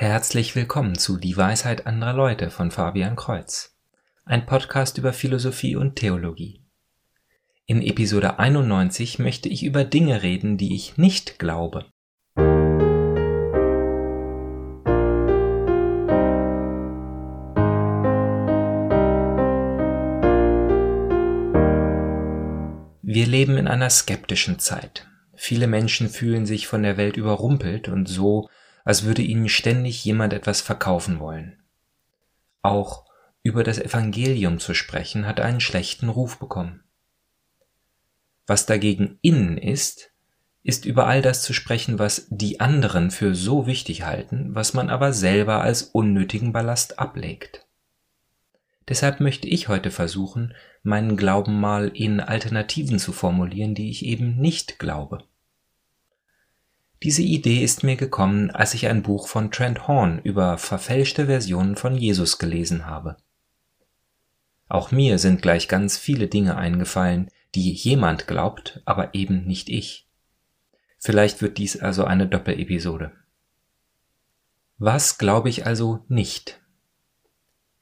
Herzlich willkommen zu Die Weisheit anderer Leute von Fabian Kreuz, ein Podcast über Philosophie und Theologie. In Episode 91 möchte ich über Dinge reden, die ich nicht glaube. Wir leben in einer skeptischen Zeit. Viele Menschen fühlen sich von der Welt überrumpelt und so als würde ihnen ständig jemand etwas verkaufen wollen. Auch über das Evangelium zu sprechen hat einen schlechten Ruf bekommen. Was dagegen innen ist, ist über all das zu sprechen, was die anderen für so wichtig halten, was man aber selber als unnötigen Ballast ablegt. Deshalb möchte ich heute versuchen, meinen Glauben mal in Alternativen zu formulieren, die ich eben nicht glaube. Diese Idee ist mir gekommen, als ich ein Buch von Trent Horn über verfälschte Versionen von Jesus gelesen habe. Auch mir sind gleich ganz viele Dinge eingefallen, die jemand glaubt, aber eben nicht ich. Vielleicht wird dies also eine Doppelepisode. Was glaube ich also nicht?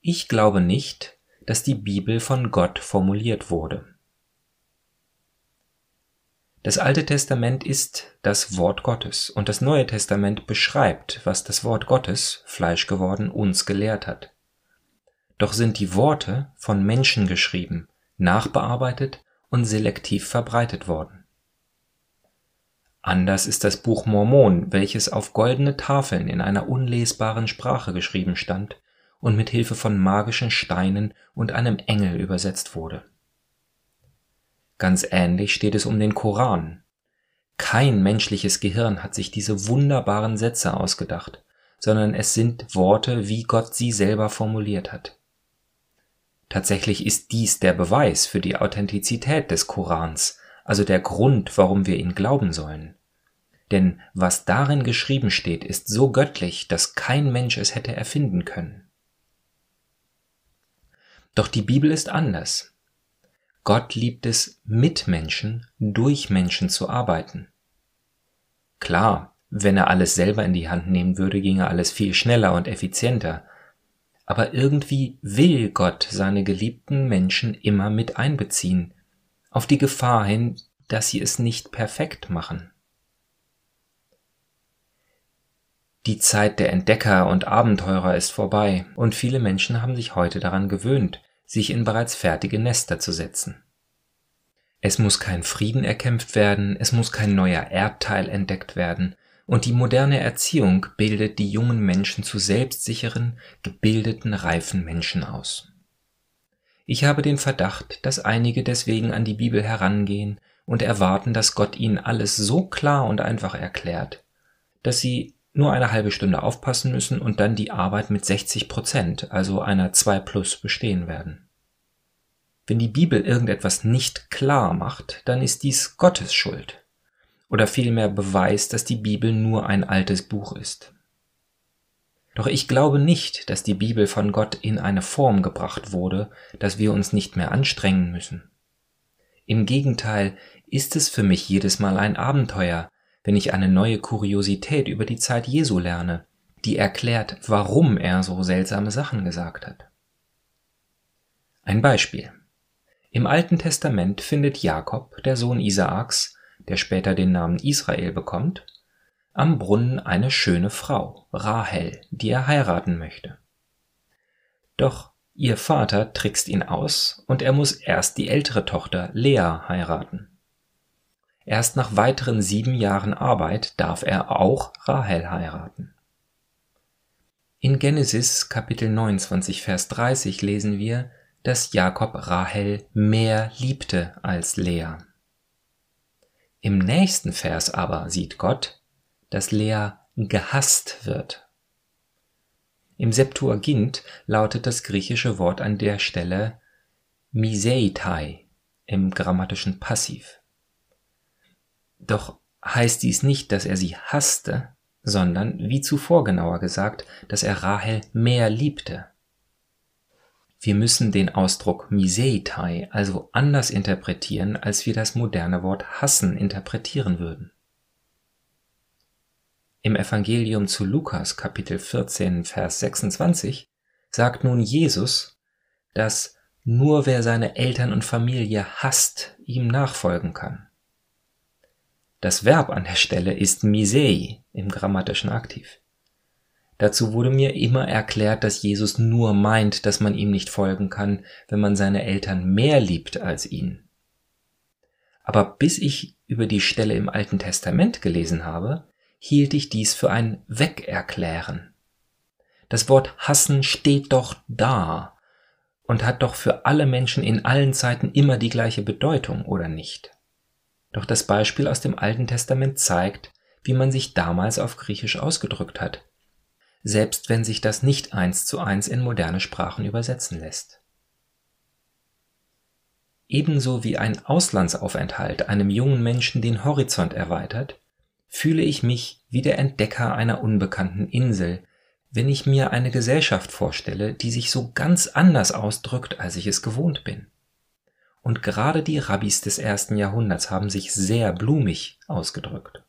Ich glaube nicht, dass die Bibel von Gott formuliert wurde. Das Alte Testament ist das Wort Gottes und das Neue Testament beschreibt, was das Wort Gottes, Fleisch geworden, uns gelehrt hat. Doch sind die Worte von Menschen geschrieben, nachbearbeitet und selektiv verbreitet worden. Anders ist das Buch Mormon, welches auf goldene Tafeln in einer unlesbaren Sprache geschrieben stand und mit Hilfe von magischen Steinen und einem Engel übersetzt wurde Ganz ähnlich steht es um den Koran. Kein menschliches Gehirn hat sich diese wunderbaren Sätze ausgedacht, sondern es sind Worte, wie Gott sie selber formuliert hat. Tatsächlich ist dies der Beweis für die Authentizität des Korans, also der Grund, warum wir ihn glauben sollen. Denn was darin geschrieben steht, ist so göttlich, dass kein Mensch es hätte erfinden können. Doch die Bibel ist anders. Gott liebt es, mit Menschen, durch Menschen zu arbeiten. Klar, wenn er alles selber in die Hand nehmen würde, ginge alles viel schneller und effizienter. Aber irgendwie will Gott seine geliebten Menschen immer mit einbeziehen, auf die Gefahr hin, dass sie es nicht perfekt machen. Die Zeit der Entdecker und Abenteurer ist vorbei, und viele Menschen haben sich heute daran gewöhnt, sich in bereits fertige Nester zu setzen. Es muss kein Frieden erkämpft werden, es muss kein neuer Erdteil entdeckt werden, und die moderne Erziehung bildet die jungen Menschen zu selbstsicheren, gebildeten, reifen Menschen aus. Ich habe den Verdacht, dass einige deswegen an die Bibel herangehen und erwarten, dass Gott ihnen alles so klar und einfach erklärt, dass sie nur eine halbe Stunde aufpassen müssen und dann die Arbeit mit 60 Prozent, also einer 2 plus, bestehen werden. Wenn die Bibel irgendetwas nicht klar macht, dann ist dies Gottes Schuld. Oder vielmehr Beweis, dass die Bibel nur ein altes Buch ist. Doch ich glaube nicht, dass die Bibel von Gott in eine Form gebracht wurde, dass wir uns nicht mehr anstrengen müssen. Im Gegenteil ist es für mich jedes Mal ein Abenteuer, wenn ich eine neue Kuriosität über die Zeit Jesu lerne, die erklärt, warum er so seltsame Sachen gesagt hat. Ein Beispiel. Im Alten Testament findet Jakob, der Sohn Isaaks, der später den Namen Israel bekommt, am Brunnen eine schöne Frau, Rahel, die er heiraten möchte. Doch ihr Vater trickst ihn aus und er muss erst die ältere Tochter Lea heiraten. Erst nach weiteren sieben Jahren Arbeit darf er auch Rahel heiraten. In Genesis Kapitel 29 Vers 30 lesen wir, dass Jakob Rahel mehr liebte als Lea. Im nächsten Vers aber sieht Gott, dass Lea gehasst wird. Im Septuagint lautet das griechische Wort an der Stelle Miseitai im grammatischen Passiv. Doch heißt dies nicht, dass er sie hasste, sondern, wie zuvor genauer gesagt, dass er Rahel mehr liebte. Wir müssen den Ausdruck Miseitai also anders interpretieren, als wir das moderne Wort hassen interpretieren würden. Im Evangelium zu Lukas Kapitel 14 Vers 26 sagt nun Jesus, dass nur wer seine Eltern und Familie hasst, ihm nachfolgen kann. Das Verb an der Stelle ist misei im grammatischen Aktiv. Dazu wurde mir immer erklärt, dass Jesus nur meint, dass man ihm nicht folgen kann, wenn man seine Eltern mehr liebt als ihn. Aber bis ich über die Stelle im Alten Testament gelesen habe, hielt ich dies für ein Wegerklären. Das Wort hassen steht doch da und hat doch für alle Menschen in allen Zeiten immer die gleiche Bedeutung, oder nicht? Doch das Beispiel aus dem Alten Testament zeigt, wie man sich damals auf Griechisch ausgedrückt hat, selbst wenn sich das nicht eins zu eins in moderne Sprachen übersetzen lässt. Ebenso wie ein Auslandsaufenthalt einem jungen Menschen den Horizont erweitert, fühle ich mich wie der Entdecker einer unbekannten Insel, wenn ich mir eine Gesellschaft vorstelle, die sich so ganz anders ausdrückt, als ich es gewohnt bin. Und gerade die Rabbis des ersten Jahrhunderts haben sich sehr blumig ausgedrückt.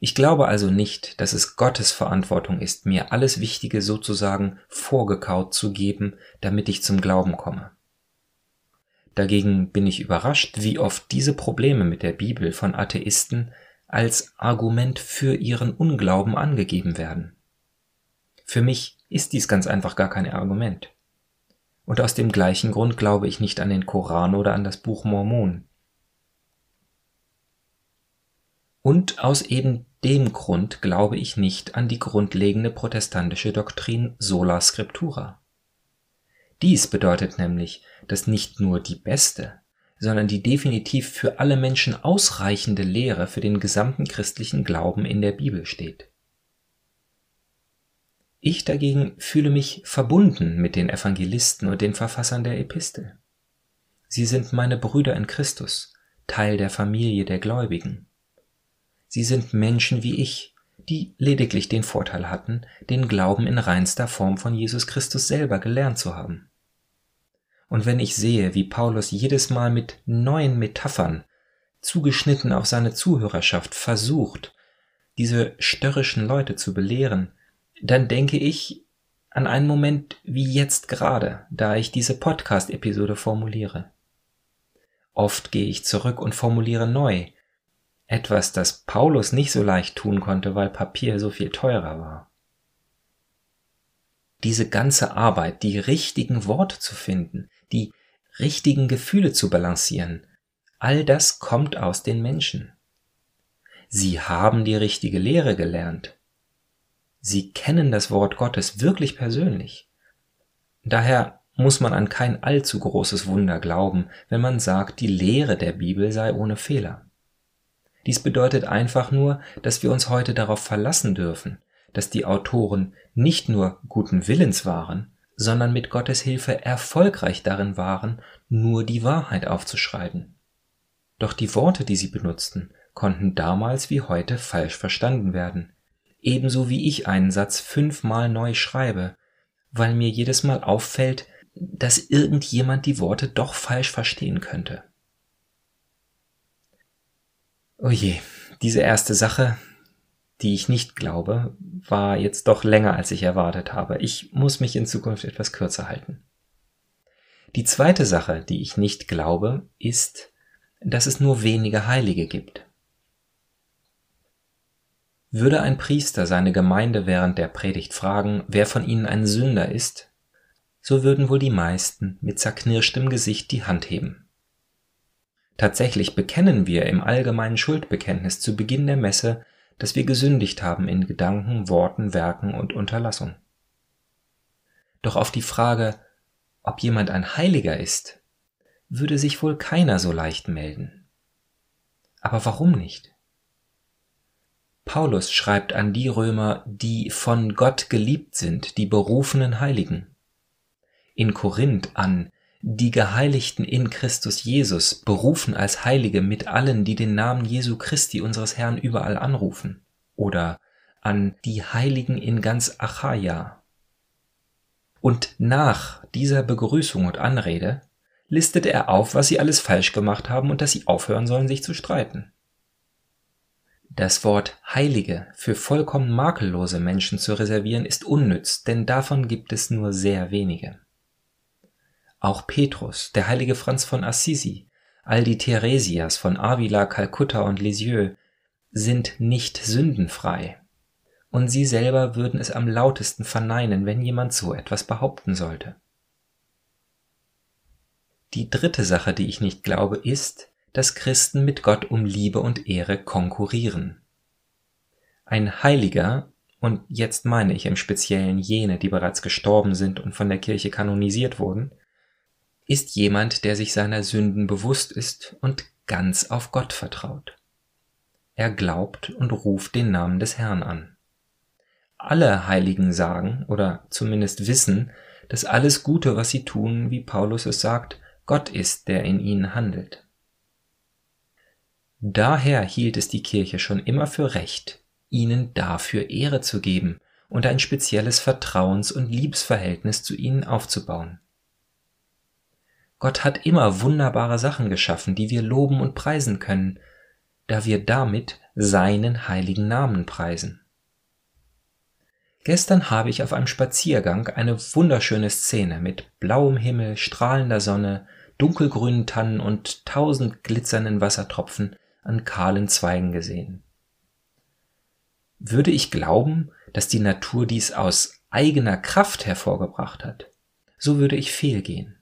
Ich glaube also nicht, dass es Gottes Verantwortung ist, mir alles Wichtige sozusagen vorgekaut zu geben, damit ich zum Glauben komme. Dagegen bin ich überrascht, wie oft diese Probleme mit der Bibel von Atheisten als Argument für ihren Unglauben angegeben werden. Für mich ist dies ganz einfach gar kein Argument. Und aus dem gleichen Grund glaube ich nicht an den Koran oder an das Buch Mormon. Und aus eben dem Grund glaube ich nicht an die grundlegende protestantische Doktrin sola scriptura. Dies bedeutet nämlich, dass nicht nur die beste, sondern die definitiv für alle Menschen ausreichende Lehre für den gesamten christlichen Glauben in der Bibel steht. Ich dagegen fühle mich verbunden mit den Evangelisten und den Verfassern der Epistel. Sie sind meine Brüder in Christus, Teil der Familie der Gläubigen. Sie sind Menschen wie ich, die lediglich den Vorteil hatten, den Glauben in reinster Form von Jesus Christus selber gelernt zu haben. Und wenn ich sehe, wie Paulus jedes Mal mit neuen Metaphern, zugeschnitten auf seine Zuhörerschaft, versucht, diese störrischen Leute zu belehren, dann denke ich an einen Moment wie jetzt gerade, da ich diese Podcast-Episode formuliere. Oft gehe ich zurück und formuliere neu, etwas, das Paulus nicht so leicht tun konnte, weil Papier so viel teurer war. Diese ganze Arbeit, die richtigen Worte zu finden, die richtigen Gefühle zu balancieren, all das kommt aus den Menschen. Sie haben die richtige Lehre gelernt. Sie kennen das Wort Gottes wirklich persönlich. Daher muss man an kein allzu großes Wunder glauben, wenn man sagt, die Lehre der Bibel sei ohne Fehler. Dies bedeutet einfach nur, dass wir uns heute darauf verlassen dürfen, dass die Autoren nicht nur guten Willens waren, sondern mit Gottes Hilfe erfolgreich darin waren, nur die Wahrheit aufzuschreiben. Doch die Worte, die sie benutzten, konnten damals wie heute falsch verstanden werden, ebenso wie ich einen Satz fünfmal neu schreibe, weil mir jedes Mal auffällt, dass irgendjemand die Worte doch falsch verstehen könnte. Oh je, diese erste Sache, die ich nicht glaube, war jetzt doch länger, als ich erwartet habe. Ich muss mich in Zukunft etwas kürzer halten. Die zweite Sache, die ich nicht glaube, ist, dass es nur wenige Heilige gibt. Würde ein Priester seine Gemeinde während der Predigt fragen, wer von ihnen ein Sünder ist, so würden wohl die meisten mit zerknirschtem Gesicht die Hand heben. Tatsächlich bekennen wir im allgemeinen Schuldbekenntnis zu Beginn der Messe, dass wir gesündigt haben in Gedanken, Worten, Werken und Unterlassung. Doch auf die Frage, ob jemand ein Heiliger ist, würde sich wohl keiner so leicht melden. Aber warum nicht? Paulus schreibt an die Römer, die von Gott geliebt sind, die berufenen Heiligen. In Korinth an die Geheiligten in Christus Jesus, berufen als Heilige mit allen, die den Namen Jesu Christi unseres Herrn überall anrufen, oder an die Heiligen in ganz Achaia. Und nach dieser Begrüßung und Anrede listet er auf, was sie alles falsch gemacht haben und dass sie aufhören sollen, sich zu streiten. Das Wort Heilige für vollkommen makellose Menschen zu reservieren ist unnütz, denn davon gibt es nur sehr wenige. Auch Petrus, der heilige Franz von Assisi, all die Theresias von Avila, Kalkutta und Lisieux sind nicht sündenfrei. Und sie selber würden es am lautesten verneinen, wenn jemand so etwas behaupten sollte. Die dritte Sache, die ich nicht glaube, ist, dass Christen mit Gott um Liebe und Ehre konkurrieren. Ein Heiliger, und jetzt meine ich im Speziellen jene, die bereits gestorben sind und von der Kirche kanonisiert wurden, ist jemand, der sich seiner Sünden bewusst ist und ganz auf Gott vertraut. Er glaubt und ruft den Namen des Herrn an. Alle Heiligen sagen oder zumindest wissen, dass alles Gute, was sie tun, wie Paulus es sagt, Gott ist, der in ihnen handelt. Daher hielt es die Kirche schon immer für recht, ihnen dafür Ehre zu geben und ein spezielles Vertrauens- und Liebsverhältnis zu ihnen aufzubauen. Gott hat immer wunderbare Sachen geschaffen, die wir loben und preisen können, da wir damit seinen heiligen Namen preisen. Gestern habe ich auf einem Spaziergang eine wunderschöne Szene mit blauem Himmel, strahlender Sonne, dunkelgrünen Tannen und tausend glitzernden Wassertropfen an kahlen Zweigen gesehen. Würde ich glauben, dass die Natur dies aus eigener Kraft hervorgebracht hat, so würde ich fehlgehen.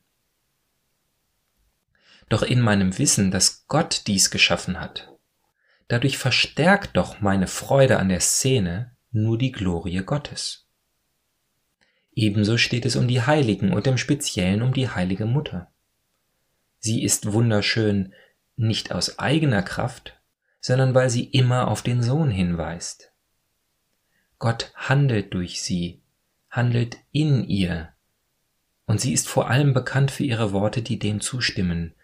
Doch in meinem Wissen, dass Gott dies geschaffen hat, dadurch verstärkt doch meine Freude an der Szene nur die Glorie Gottes. Ebenso steht es um die Heiligen und im Speziellen um die heilige Mutter. Sie ist wunderschön nicht aus eigener Kraft, sondern weil sie immer auf den Sohn hinweist. Gott handelt durch sie, handelt in ihr, und sie ist vor allem bekannt für ihre Worte, die dem zustimmen,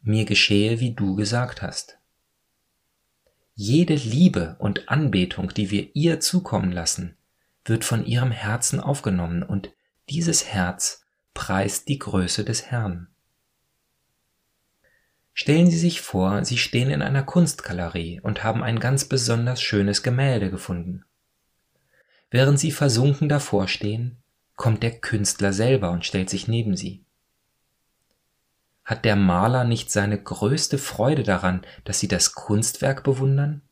mir geschehe, wie du gesagt hast. Jede Liebe und Anbetung, die wir ihr zukommen lassen, wird von ihrem Herzen aufgenommen, und dieses Herz preist die Größe des Herrn. Stellen Sie sich vor, Sie stehen in einer Kunstgalerie und haben ein ganz besonders schönes Gemälde gefunden. Während Sie versunken davor stehen, kommt der Künstler selber und stellt sich neben Sie. Hat der Maler nicht seine größte Freude daran, dass Sie das Kunstwerk bewundern?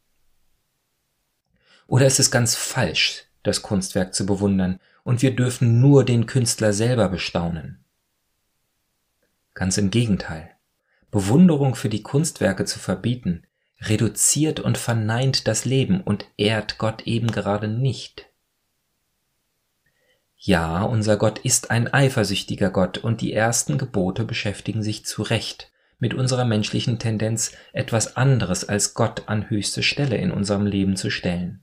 Oder ist es ganz falsch, das Kunstwerk zu bewundern, und wir dürfen nur den Künstler selber bestaunen? Ganz im Gegenteil. Bewunderung für die Kunstwerke zu verbieten, reduziert und verneint das Leben und ehrt Gott eben gerade nicht. Ja, unser Gott ist ein eifersüchtiger Gott und die ersten Gebote beschäftigen sich zu Recht mit unserer menschlichen Tendenz, etwas anderes als Gott an höchste Stelle in unserem Leben zu stellen.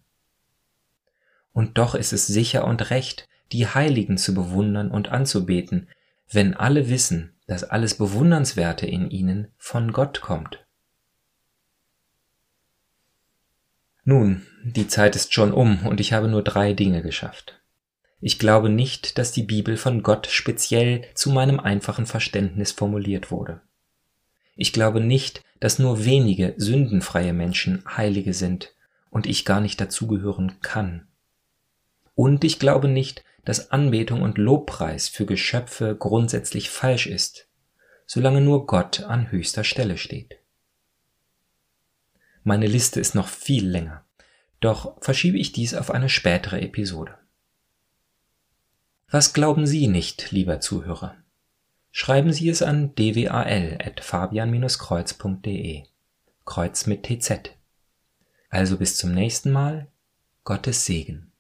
Und doch ist es sicher und recht, die Heiligen zu bewundern und anzubeten, wenn alle wissen, dass alles Bewundernswerte in ihnen von Gott kommt. Nun, die Zeit ist schon um und ich habe nur drei Dinge geschafft. Ich glaube nicht, dass die Bibel von Gott speziell zu meinem einfachen Verständnis formuliert wurde. Ich glaube nicht, dass nur wenige sündenfreie Menschen Heilige sind und ich gar nicht dazugehören kann. Und ich glaube nicht, dass Anbetung und Lobpreis für Geschöpfe grundsätzlich falsch ist, solange nur Gott an höchster Stelle steht. Meine Liste ist noch viel länger, doch verschiebe ich dies auf eine spätere Episode. Was glauben Sie nicht, lieber Zuhörer? Schreiben Sie es an dwal.fabian-kreuz.de. Kreuz mit TZ. Also bis zum nächsten Mal. Gottes Segen.